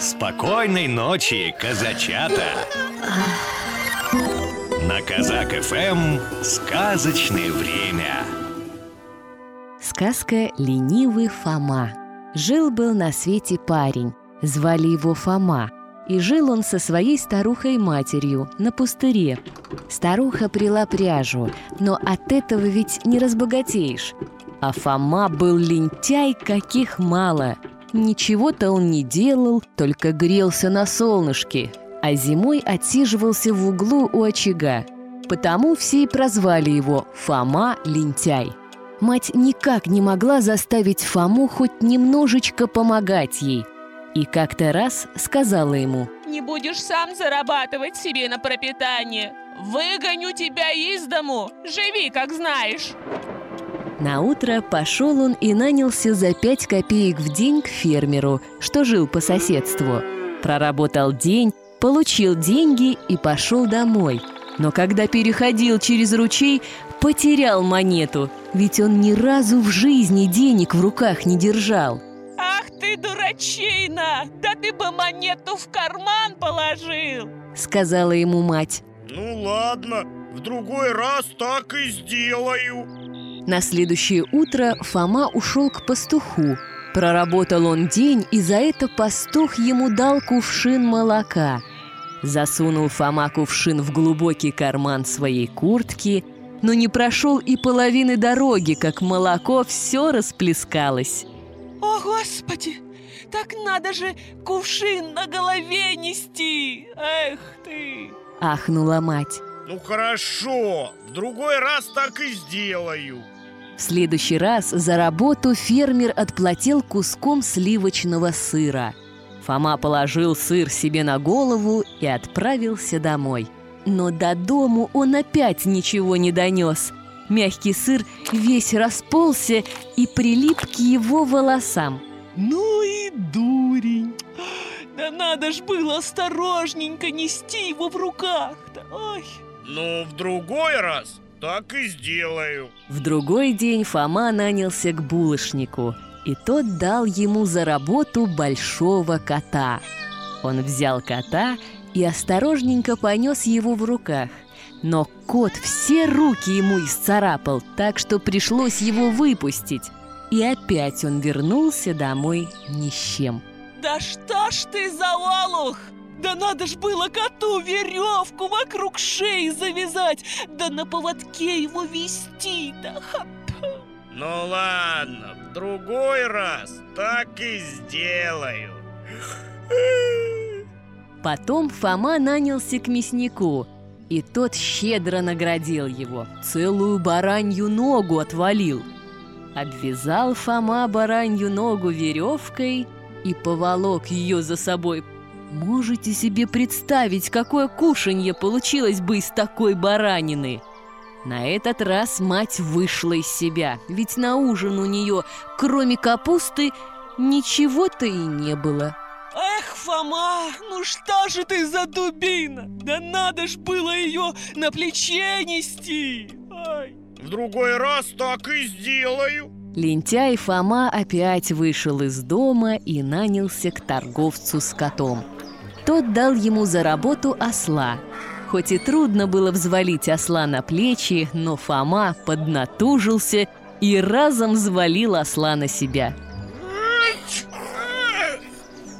Спокойной ночи, казачата! На Казак ФМ сказочное время. Сказка «Ленивый Фома». Жил-был на свете парень, звали его Фома, и жил он со своей старухой-матерью на пустыре. Старуха прила пряжу, но от этого ведь не разбогатеешь. А Фома был лентяй, каких мало. Ничего-то он не делал, только грелся на солнышке, а зимой отсиживался в углу у очага. Потому все и прозвали его Фома Лентяй. Мать никак не могла заставить Фому хоть немножечко помогать ей. И как-то раз сказала ему Не будешь сам зарабатывать себе на пропитание Выгоню тебя из дому, живи как знаешь На утро пошел он и нанялся за пять копеек в день к фермеру, что жил по соседству. Проработал день, получил деньги и пошел домой. Но когда переходил через ручей, потерял монету, ведь он ни разу в жизни денег в руках не держал. Ах ты дурачина! Да ты бы монету в карман положил Сказала ему мать. Ну ладно, в другой раз так и сделаю На следующее утро Фома ушел к пастуху. Проработал он день, и за это пастух ему дал кувшин молока. Засунул Фома кувшин в глубокий карман своей куртки, но не прошел и половины дороги, как молоко все расплескалось. О, Господи! Так надо же кувшин на голове нести! Эх ты! Ахнула мать. Ну хорошо, в другой раз так и сделаю В следующий раз за работу фермер отплатил куском сливочного сыра. Фома положил сыр себе на голову и отправился домой. Но до дому он опять ничего не донес. Мягкий сыр весь расползся и прилип к его волосам. Ну и дурень! Да надо ж было осторожненько нести его в руках-то! Ой! Ну, в другой раз так и сделаю В другой день Фома нанялся к булочнику, и тот дал ему за работу большого кота. Он взял кота и осторожненько понес его в руках. Но кот все руки ему исцарапал, так что пришлось его выпустить. И опять он вернулся домой ни с чем. Да что ж ты за олух! Да надо ж было коту веревку вокруг шеи завязать, да на поводке его вести, да хап. Ну ладно, в другой раз так и сделаю Потом Фома нанялся к мяснику, и тот щедро наградил его, целую баранью ногу отвалил. Обвязал Фома баранью ногу веревкой и поволок ее за собой. Можете себе представить, какое кушанье получилось бы из такой баранины? На этот раз мать вышла из себя, ведь на ужин у нее, кроме капусты, ничего-то и не было. Эх, Фома, ну что же ты за дубина? Да надо ж было ее на плече нести! Ай. В другой раз так и сделаю Лентяй Фома опять вышел из дома и нанялся к торговцу с котом. Тот дал ему за работу осла. Хоть и трудно было взвалить осла на плечи, но Фома поднатужился и разом взвалил осла на себя.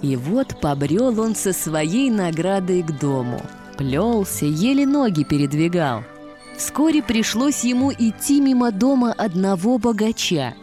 И вот побрел он со своей наградой к дому. Плелся, еле ноги передвигал. Вскоре пришлось ему идти мимо дома одного богача.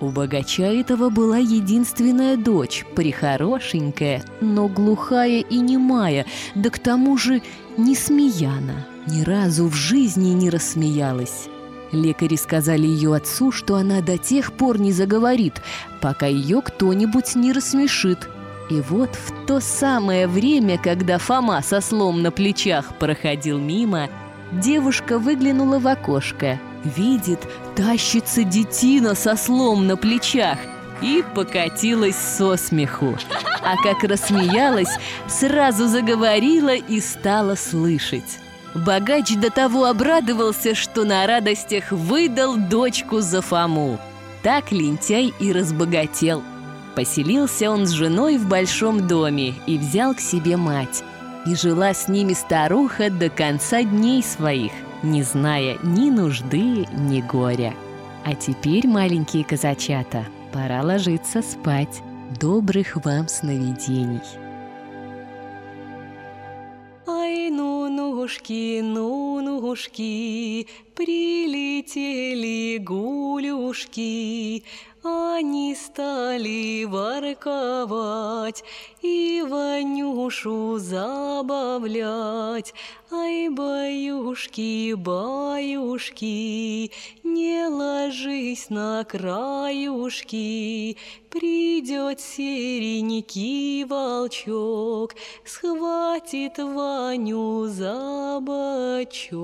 У богача этого была единственная дочь, прихорошенькая, но глухая и немая, да к тому же не смеяна. Ни разу в жизни не рассмеялась. Лекари сказали ее отцу, что она до тех пор не заговорит, пока ее кто-нибудь не рассмешит. И вот в то самое время, когда Фома со слом на плечах проходил мимо, девушка выглянула в окошко. Видит, тащится детина со слом на плечах и покатилась со смеху. А как рассмеялась, сразу заговорила и стала слышать. Богач до того обрадовался, что на радостях выдал дочку за Фому. Так лентяй и разбогател. Поселился он с женой в большом доме и взял к себе мать. И жила с ними старуха до конца дней своих, не зная ни нужды, ни горя. А теперь, маленькие казачата, пора ложиться спать. Добрых вам сновидений. Ай, ну, нушки, ну, нушки, прилетели гулюшки, они стали ворковать и Ванюшу забавлять. Ай, баюшки, баюшки, не ложись на краюшки, Придет серенький волчок, схватит Ваню за бочок.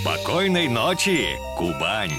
Спокойной ночи, Кубань!